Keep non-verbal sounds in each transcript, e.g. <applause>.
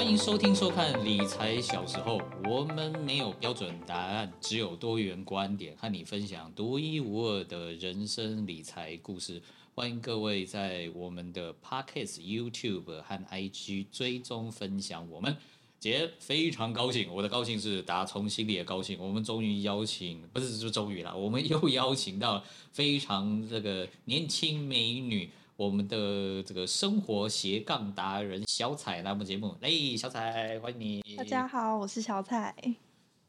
欢迎收听收看《理财小时候》，我们没有标准答案，只有多元观点，和你分享独一无二的人生理财故事。欢迎各位在我们的 Podcast、YouTube 和 IG 追踪分享我们。姐非常高兴，我的高兴是打从心里的高兴。我们终于邀请，不是就终于了，我们又邀请到非常这个年轻美女，我们的这个生活斜杠达人小彩来我们节目。哎，小彩，欢迎你。大家好，我是小彩。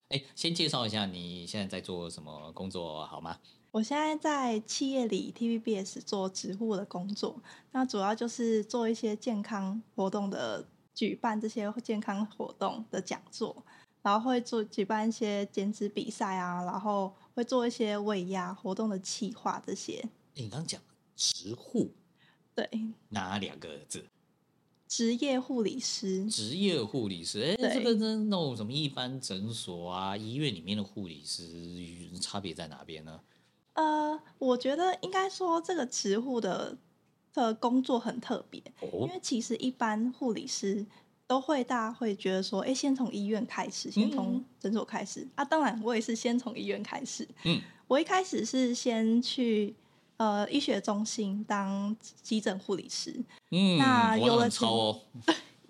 哎，先介绍一下你现在在做什么工作好吗？我现在在企业里 TVBS 做职护的工作，那主要就是做一些健康活动的。举办这些健康活动的讲座，然后会做举办一些减脂比赛啊，然后会做一些尾牙活动的企划这些。你刚刚讲职护，对，哪两个字？职业护理师。职业护理师，哎，这个跟那种什么一般诊所啊、医院里面的护理师差别在哪边呢？呃，我觉得应该说这个职护的。的工作很特别，因为其实一般护理师都会，大家会觉得说，哎，先从医院开始，先从诊所开始、嗯、啊。当然，我也是先从医院开始。嗯，我一开始是先去呃医学中心当急诊护理师。嗯，那有了前哦，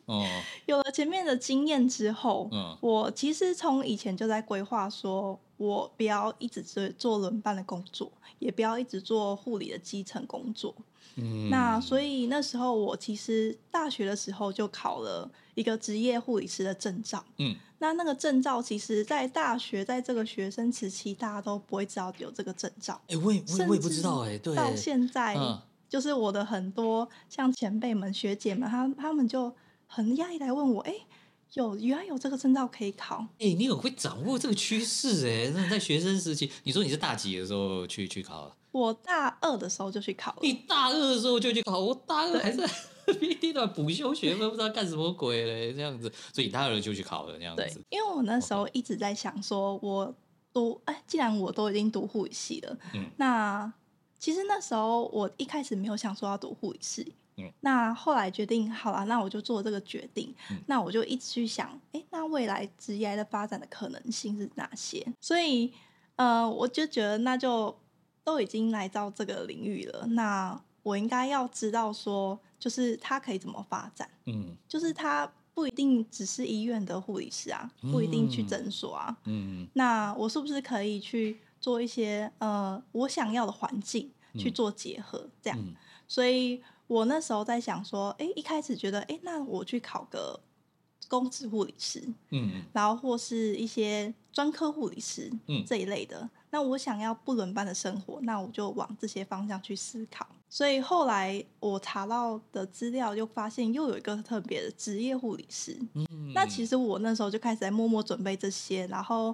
哦 <laughs> 有了前面的经验之后，嗯，我其实从以前就在规划说，我不要一直做做轮班的工作，也不要一直做护理的基层工作。嗯，那所以那时候我其实大学的时候就考了一个职业护理师的证照。嗯，那那个证照其实，在大学在这个学生时期，大家都不会知道有这个证照。哎、欸，我也我也不知道哎、欸，对，到现在，嗯、就是我的很多像前辈们、学姐们，他他们就很讶异来问我，哎、欸。有原来有这个证照可以考，哎、欸，你很会掌握这个趋势哎。那在学生时期，你说你是大几的时候去去考？我大二的时候就去考了。你大二的时候就去考？我大二还在一地段补修学分，不知道干什么鬼嘞，这样子。所以大二就去考了，这样子。因为我那时候一直在想，说我读哎，既然我都已经读护理系了，嗯，那其实那时候我一开始没有想说要读护理系。那后来决定好了，那我就做这个决定。嗯、那我就一直去想，哎、欸，那未来职业的发展的可能性是哪些？所以，呃，我就觉得那就都已经来到这个领域了，那我应该要知道说，就是它可以怎么发展。嗯，就是它不一定只是医院的护理师啊，不一定去诊所啊。嗯，那我是不是可以去做一些呃我想要的环境去做结合？这样，嗯、所以。我那时候在想说，哎，一开始觉得，哎，那我去考个公职护理师，嗯，然后或是一些专科护理师，嗯，这一类的。那我想要不轮班的生活，那我就往这些方向去思考。所以后来我查到的资料，就发现又有一个特别的职业护理师。嗯，那其实我那时候就开始在默默准备这些，然后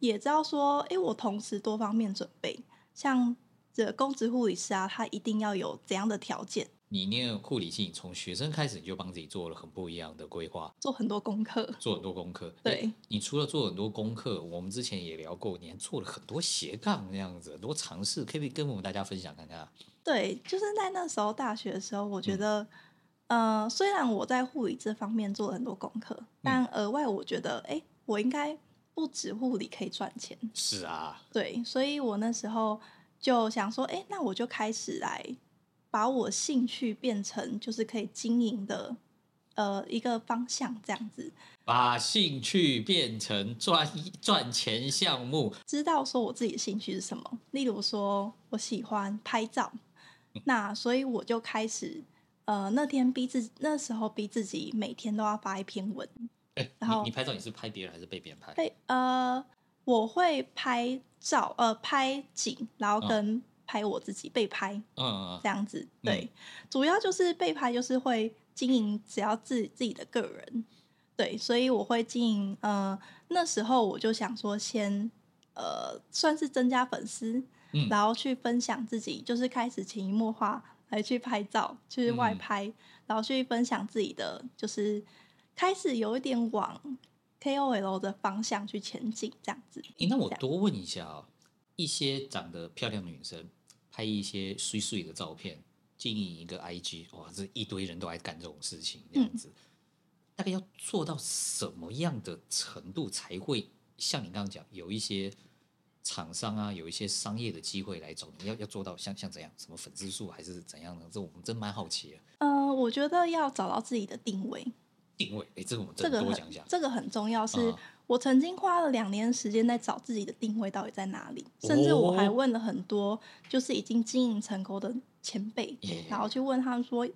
也知道说，哎，我同时多方面准备，像这公职护理师啊，他一定要有怎样的条件？你念护理系，从学生开始你就帮自己做了很不一样的规划，做很多功课，做很多功课。对，你除了做很多功课，我们之前也聊过，你还做了很多斜杠那样子，很多尝试，可不可以跟我们大家分享看看？对，就是在那时候大学的时候，我觉得，嗯、呃，虽然我在护理这方面做了很多功课，但额外我觉得，哎，我应该不止护理可以赚钱。是啊，对，所以我那时候就想说，哎，那我就开始来。把我兴趣变成就是可以经营的，呃，一个方向这样子。把兴趣变成赚赚钱项目。知道说我自己的兴趣是什么，例如说我喜欢拍照，嗯、那所以我就开始，呃，那天逼自己，那时候逼自己每天都要发一篇文。欸、然后你，你拍照你是拍别人还是被别人拍？被呃，我会拍照，呃，拍景，然后跟。哦拍我自己被拍，嗯，这样子，对，嗯、主要就是被拍，就是会经营，只要自己自己的个人，对，所以我会经营，呃，那时候我就想说先，先呃，算是增加粉丝，嗯，然后去分享自己，就是开始潜移默化来去拍照，去外拍，嗯、然后去分享自己的，就是开始有一点往 KOL 的方向去前进，这样子。欸、那我多问一下啊、哦，一些长得漂亮的女生。拍一些碎碎的照片，经营一个 IG，哇，这一堆人都爱干这种事情，这样子。大概要做到什么样的程度才会像你刚刚讲，有一些厂商啊，有一些商业的机会来找你，要要做到像像怎样，什么粉丝数还是怎样呢？这我们真蛮好奇的。呃，我觉得要找到自己的定位。定位，哎，这个我讲讲。这个很重要，是我曾经花了两年时间在找自己的定位到底在哪里，哦、甚至我还问了很多就是已经经营成功的前辈，耶然后去问他们说：“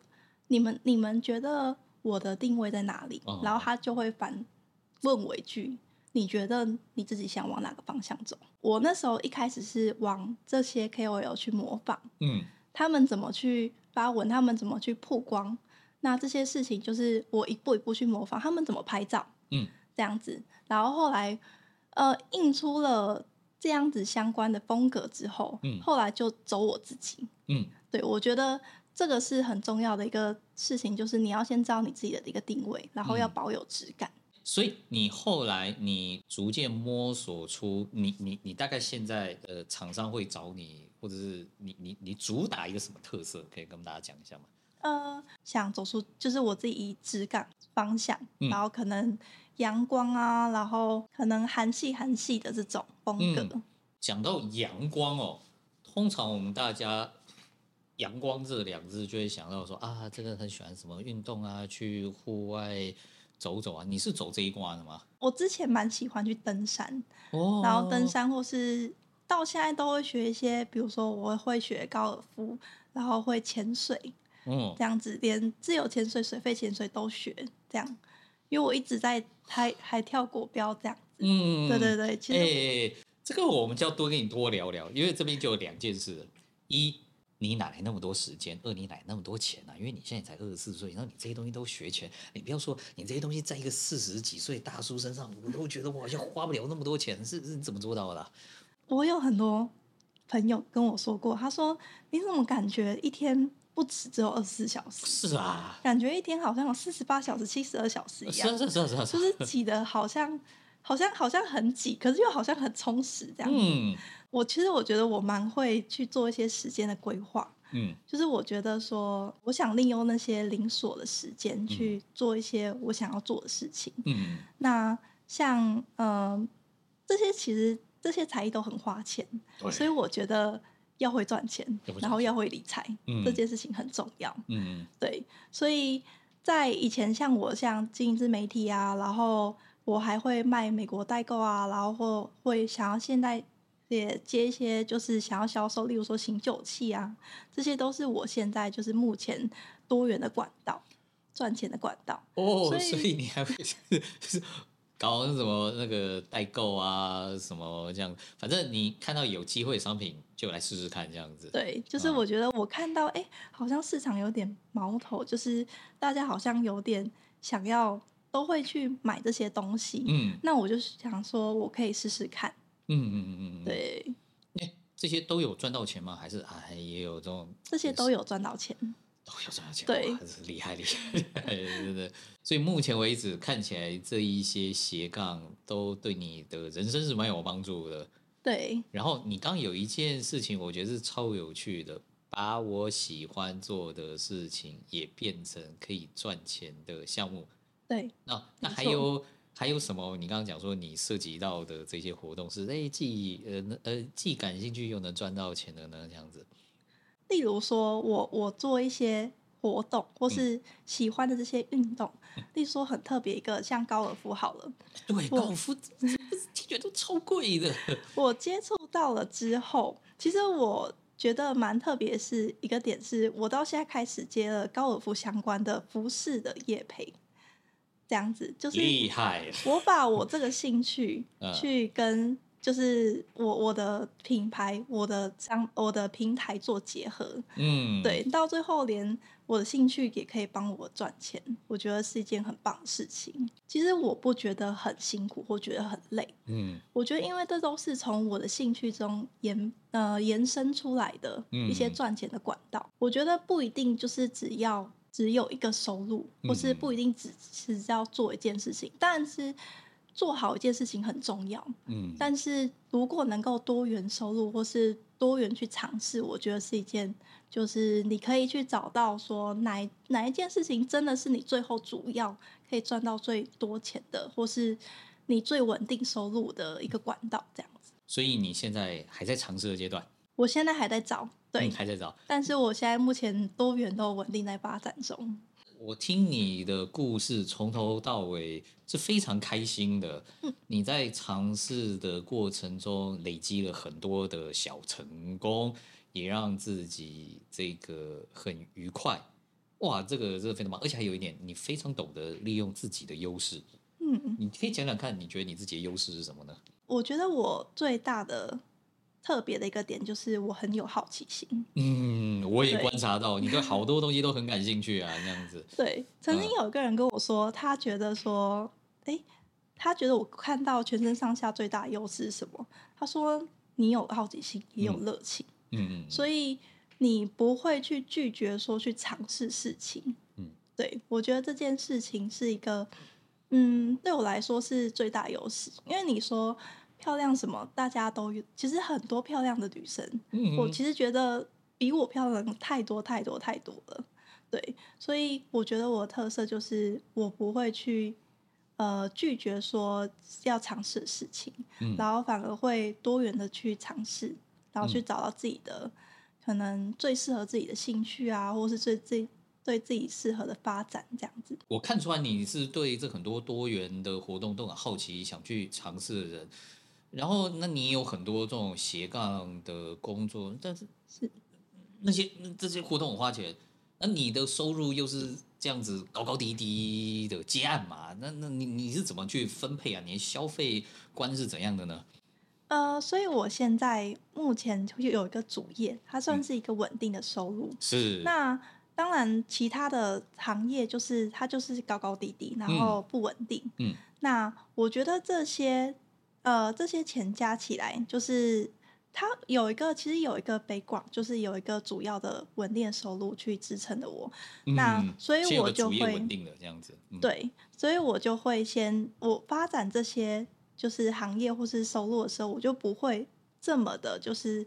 你们你们觉得我的定位在哪里？”哦、然后他就会反问我一句：“你觉得你自己想往哪个方向走？”我那时候一开始是往这些 KOL 去模仿，嗯，他们怎么去发文，他们怎么去曝光。那这些事情就是我一步一步去模仿他们怎么拍照，嗯，这样子，然后后来，呃，印出了这样子相关的风格之后，嗯，后来就走我自己，嗯，对，我觉得这个是很重要的一个事情，就是你要先知道你自己的一个定位，然后要保有质感。嗯，所以你后来你逐渐摸索出你你你大概现在呃厂商会找你，或者是你你你主打一个什么特色，可以跟大家讲一下吗？呃，想走出就是我自己以质感方向，嗯、然后可能阳光啊，然后可能韩系韩系的这种风格。嗯、讲到阳光哦，通常我们大家“阳光”这两字就会想到说啊，这个很喜欢什么运动啊，去户外走走啊。你是走这一关的吗？我之前蛮喜欢去登山，哦、然后登山或是到现在都会学一些，比如说我会学高尔夫，然后会潜水。嗯，这样子连自由潜水、水肺潜水都学，这样，因为我一直在还还跳国标这样子。嗯，对对对，其实、欸，这个我们就要多跟你多聊聊，因为这边就有两件事：一，你哪来那么多时间；二，你哪来那么多钱呢、啊？因为你现在才二十四岁，然后你这些东西都学全，你不要说你这些东西在一个四十几岁大叔身上，我都觉得我好像花不了那么多钱，是是怎么做到的、啊？我有很多朋友跟我说过，他说你怎么感觉一天？不止只有二十四小时，是啊，感觉一天好像有四十八小时、七十二小时一样，是是是是是，就是挤的好像好像好像很挤，可是又好像很充实这样。嗯，我其实我觉得我蛮会去做一些时间的规划，嗯，就是我觉得说，我想利用那些零锁的时间去做一些我想要做的事情。嗯，那像嗯、呃、这些其实这些才艺都很花钱，所以我觉得。要会赚钱，然后要会理财，嗯、这件事情很重要。嗯，对，所以在以前，像我像经营自媒体啊，然后我还会卖美国代购啊，然后或会想要现在也接一些，就是想要销售，例如说醒酒器啊，这些都是我现在就是目前多元的管道，赚钱的管道。哦，所以，所以你还会是。<laughs> 搞什么那个代购啊，什么这样，反正你看到有机会商品就来试试看这样子。对，就是我觉得我看到，哎、嗯，好像市场有点矛头，就是大家好像有点想要，都会去买这些东西。嗯，那我就想说，我可以试试看。嗯嗯嗯嗯，对。哎，这些都有赚到钱吗？还是哎也有这种？这些都有赚到钱。都有赚到钱，对，厉害厉害，对对。所以目前为止看起来这一些斜杠都对你的人生是蛮有帮助的。对。然后你刚有一件事情，我觉得是超有趣的，把我喜欢做的事情也变成可以赚钱的项目。对。那那还有错还有什么？你刚刚讲说你涉及到的这些活动是哎既呃呃既感兴趣又能赚到钱的呢？这样子。例如说，我我做一些活动，或是喜欢的这些运动，嗯、例如说很特别一个，像高尔夫好了，对，高尔夫听觉得都超贵的。<laughs> 我接触到了之后，其实我觉得蛮特别，是一个点是，我到现在开始接了高尔夫相关的服饰的业配，这样子就是厉害。我把我这个兴趣 <laughs> 去跟。就是我我的品牌，我的商，我的平台做结合，嗯，对，到最后连我的兴趣也可以帮我赚钱，我觉得是一件很棒的事情。其实我不觉得很辛苦，或觉得很累，嗯，我觉得因为这都是从我的兴趣中延呃延伸出来的一些赚钱的管道。嗯，我觉得不一定就是只要只有一个收入，或是不一定只是要做一件事情，但是。做好一件事情很重要，嗯，但是如果能够多元收入或是多元去尝试，我觉得是一件，就是你可以去找到说哪哪一件事情真的是你最后主要可以赚到最多钱的，或是你最稳定收入的一个管道，这样子。所以你现在还在尝试的阶段？我现在还在找，对，嗯、还在找，但是我现在目前多元都稳定在发展中。我听你的故事从头到尾是非常开心的。你在尝试的过程中累积了很多的小成功，也让自己这个很愉快。哇，这个这个非常棒，而且还有一点，你非常懂得利用自己的优势。嗯，你可以讲讲看，你觉得你自己的优势是什么呢？我觉得我最大的。特别的一个点就是我很有好奇心。嗯，我也观察到你对好多东西都很感兴趣啊，这样子。<laughs> 对，曾经有一个人跟我说，他觉得说，哎、欸，他觉得我看到全身上下最大的优势是什么？他说你有好奇心，也有热情。嗯嗯。所以你不会去拒绝说去尝试事情。嗯，对，我觉得这件事情是一个，嗯，对我来说是最大优势，因为你说。漂亮什么？大家都有，其实很多漂亮的女生，我其实觉得比我漂亮太多太多太多了。对，所以我觉得我的特色就是我不会去呃拒绝说要尝试的事情，嗯，然后反而会多元的去尝试，然后去找到自己的、嗯、可能最适合自己的兴趣啊，或是最最对自己适合的发展这样子。我看出来你是对这很多多元的活动都很好奇，想去尝试的人。然后，那你有很多这种斜杠的工作，但是是那些这些活动很花钱，那你的收入又是这样子高高低低的接案嘛？那那你你是怎么去分配啊？你的消费观是怎样的呢？呃，所以我现在目前就有一个主业，它算是一个稳定的收入。嗯、是。那当然，其他的行业就是它就是高高低低，然后不稳定。嗯。那我觉得这些。呃，这些钱加起来，就是它有一个，其实有一个 background，就是有一个主要的稳定收入去支撑的我。嗯、那所以我就会稳定的这样子。嗯、对，所以我就会先我发展这些就是行业或是收入的时候，我就不会这么的，就是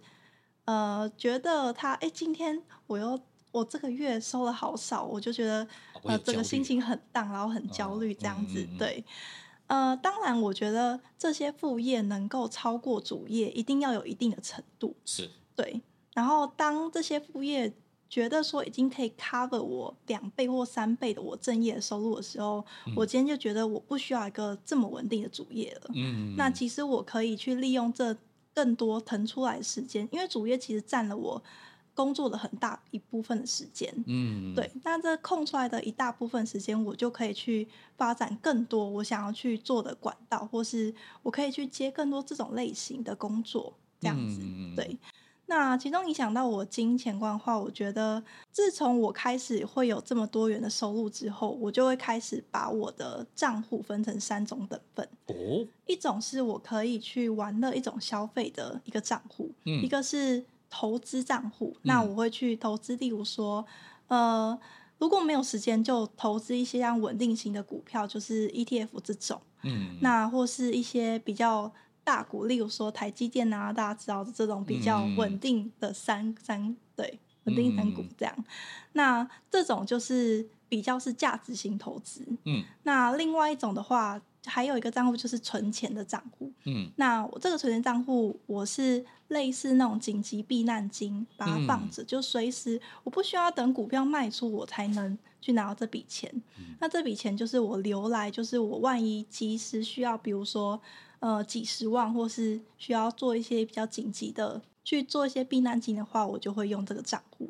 呃，觉得他哎，今天我又我这个月收了好少，我就觉得呃，整个心情很荡，然后很焦虑这样子，哦嗯嗯嗯对。呃，当然，我觉得这些副业能够超过主业，一定要有一定的程度。是，对。然后，当这些副业觉得说已经可以 cover 我两倍或三倍的我正业的收入的时候，嗯、我今天就觉得我不需要一个这么稳定的主业了。嗯。那其实我可以去利用这更多腾出来的时间，因为主业其实占了我。工作的很大一部分的时间，嗯，对，那这空出来的一大部分时间，我就可以去发展更多我想要去做的管道，或是我可以去接更多这种类型的工作，这样子，嗯、对。那其中影响到我金钱观的话，我觉得自从我开始会有这么多元的收入之后，我就会开始把我的账户分成三种等份。哦，一种是我可以去玩乐一种消费的一个账户，嗯，一个是。投资账户，那我会去投资，例如说，呃，如果没有时间，就投资一些像稳定型的股票，就是 ETF 这种，嗯，那或是一些比较大股，例如说台积电啊，大家知道的这种比较稳定的三三对稳定三股这样，那这种就是比较是价值型投资，嗯，那另外一种的话。还有一个账户就是存钱的账户，嗯，那我这个存钱账户我是类似那种紧急避难金，把它放着，嗯、就随时我不需要等股票卖出我才能去拿到这笔钱。嗯、那这笔钱就是我留来，就是我万一及时需要，比如说呃几十万，或是需要做一些比较紧急的去做一些避难金的话，我就会用这个账户。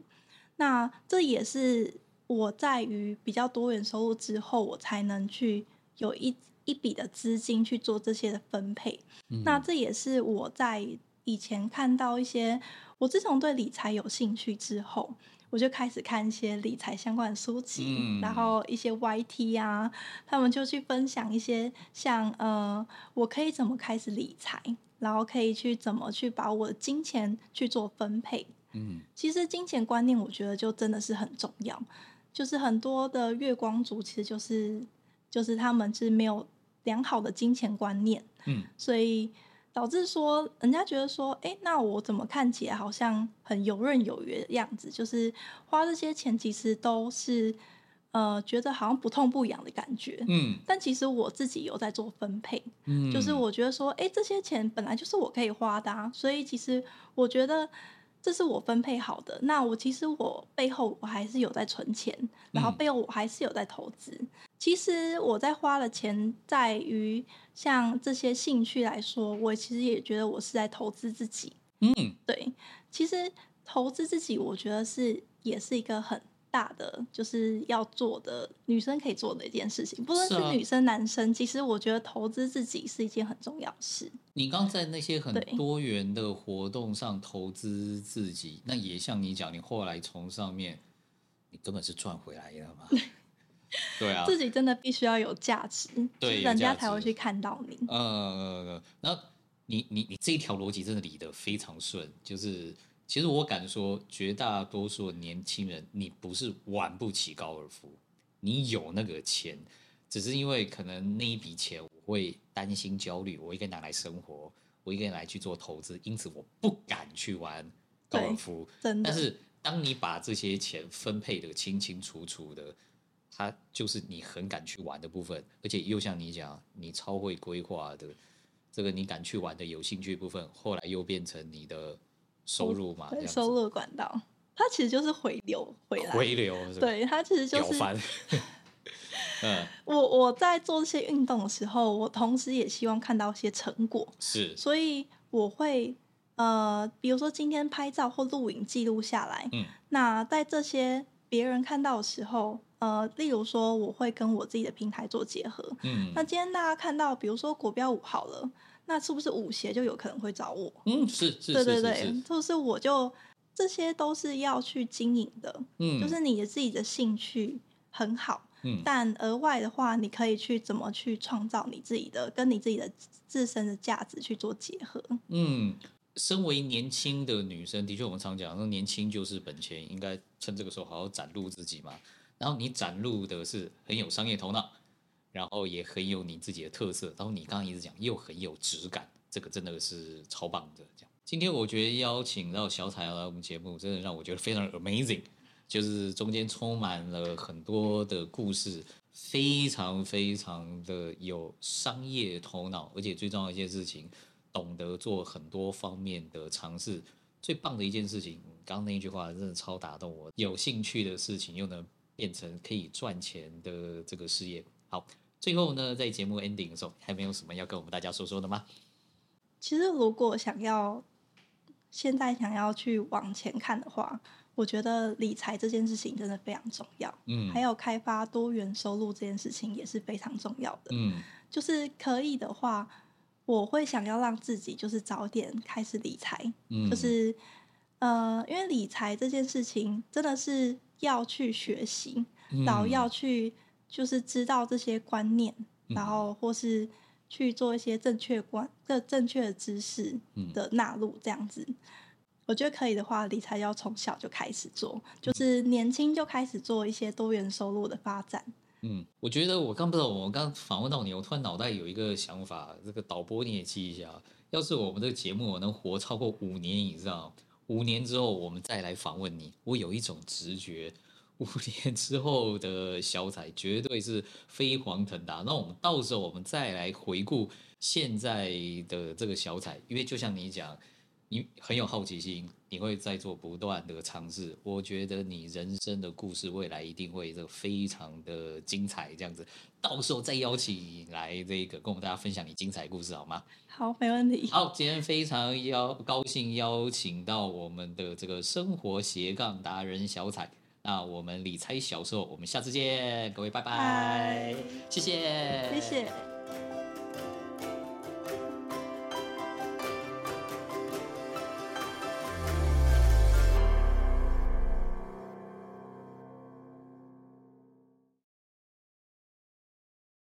那这也是我在于比较多元收入之后，我才能去有一。一笔的资金去做这些的分配，嗯、那这也是我在以前看到一些，我自从对理财有兴趣之后，我就开始看一些理财相关的书籍，嗯、然后一些 YT 啊，他们就去分享一些像呃，我可以怎么开始理财，然后可以去怎么去把我的金钱去做分配。嗯，其实金钱观念我觉得就真的是很重要，就是很多的月光族其实就是就是他们是没有。良好的金钱观念，嗯，所以导致说人家觉得说，哎、欸，那我怎么看起来好像很游刃有余的样子？就是花这些钱其实都是。呃，觉得好像不痛不痒的感觉，嗯，但其实我自己有在做分配，嗯，就是我觉得说，哎，这些钱本来就是我可以花的啊，所以其实我觉得这是我分配好的。那我其实我背后我还是有在存钱，然后背后我还是有在投资。嗯，其实我在花了钱在于像这些兴趣来说，我其实也觉得我是在投资自己，嗯，对，其实投资自己，我觉得是也是一个很。大的就是要做的女生可以做的一件事情，不论是女生男生，其实我觉得投资自己是一件很重要的事。你刚在那些很多元的活动上投资自己，那也像你讲，你后来从上面，你根本是赚回来的嘛？<laughs> 对啊，自己真的必须要有价值，对，人家才会去看到你。呃，那你你你这一条逻辑真的理得非常顺，就是。其实我敢说，绝大多数年轻人，你不是玩不起高尔夫，你有那个钱，只是因为可能那一笔钱我会担心焦虑，我应该拿来生活，我应该来去做投资，因此我不敢去玩高尔夫。真的。但是当你把这些钱分配得清清楚楚的，它就是你很敢去玩的部分，而且又像你讲，你超会规划的，这个你敢去玩的有兴趣部分，后来又变成你的。收入嘛，对，收入管道，它其实就是回流回来，回流，对，它其实就是。<laughs> 嗯，我我在做这些运动的时候，我同时也希望看到一些成果，是，所以我会呃，比如说今天拍照或录影记录下来，嗯，那在这些别人看到的时候，呃，例如说我会跟我自己的平台做结合，嗯，那今天大家看到，比如说国标舞好了。那是不是舞协就有可能会找我？嗯，是是，对对对，就是我就这些都是要去经营的。嗯，就是你的自己的兴趣很好，嗯，但额外的话，你可以去怎么去创造你自己的跟你自己的自身的价值去做结合。嗯，身为年轻的女生，的确我们常讲，说年轻就是本钱，应该趁这个时候好好展露自己嘛。然后你展露的是很有商业头脑。然后也很有你自己的特色，然后你刚刚一直讲又很有质感，这个真的是超棒的。这样，今天我觉得邀请到小彩来我们节目，真的让我觉得非常 amazing，就是中间充满了很多的故事，非常非常的有商业头脑，而且最重要一件事情，懂得做很多方面的尝试。最棒的一件事情，刚刚那句话真的超打动我，有兴趣的事情又能变成可以赚钱的这个事业，好。最后呢，在节目 ending 的时候，还没有什么要跟我们大家说说的吗？其实，如果想要现在想要去往前看的话，我觉得理财这件事情真的非常重要。嗯，还有开发多元收入这件事情也是非常重要的。嗯，就是可以的话，我会想要让自己就是早点开始理财。嗯，就是呃，因为理财这件事情真的是要去学习，嗯、然后要去。就是知道这些观念，然后或是去做一些正确观、的正确的知识的纳入，这样子，我觉得可以的话，理财要从小就开始做，就是年轻就开始做一些多元收入的发展。嗯，我觉得我刚不知道，我刚访问到你，我突然脑袋有一个想法，这个导播你也记一下，要是我们这个节目我能活超过五年以上，五年之后我们再来访问你，我有一种直觉。五年之后的小彩绝对是飞黄腾达。那我们到时候我们再来回顾现在的这个小彩，因为就像你讲，你很有好奇心，你会在做不断的尝试。我觉得你人生的故事未来一定会这个非常的精彩。这样子，到时候再邀请你来这个跟我们大家分享你精彩故事好吗？好，没问题。好，今天非常邀高兴邀请到我们的这个生活斜杠达人小彩。那我们理财小时候，我们下次见，各位拜拜，拜，谢谢，谢谢。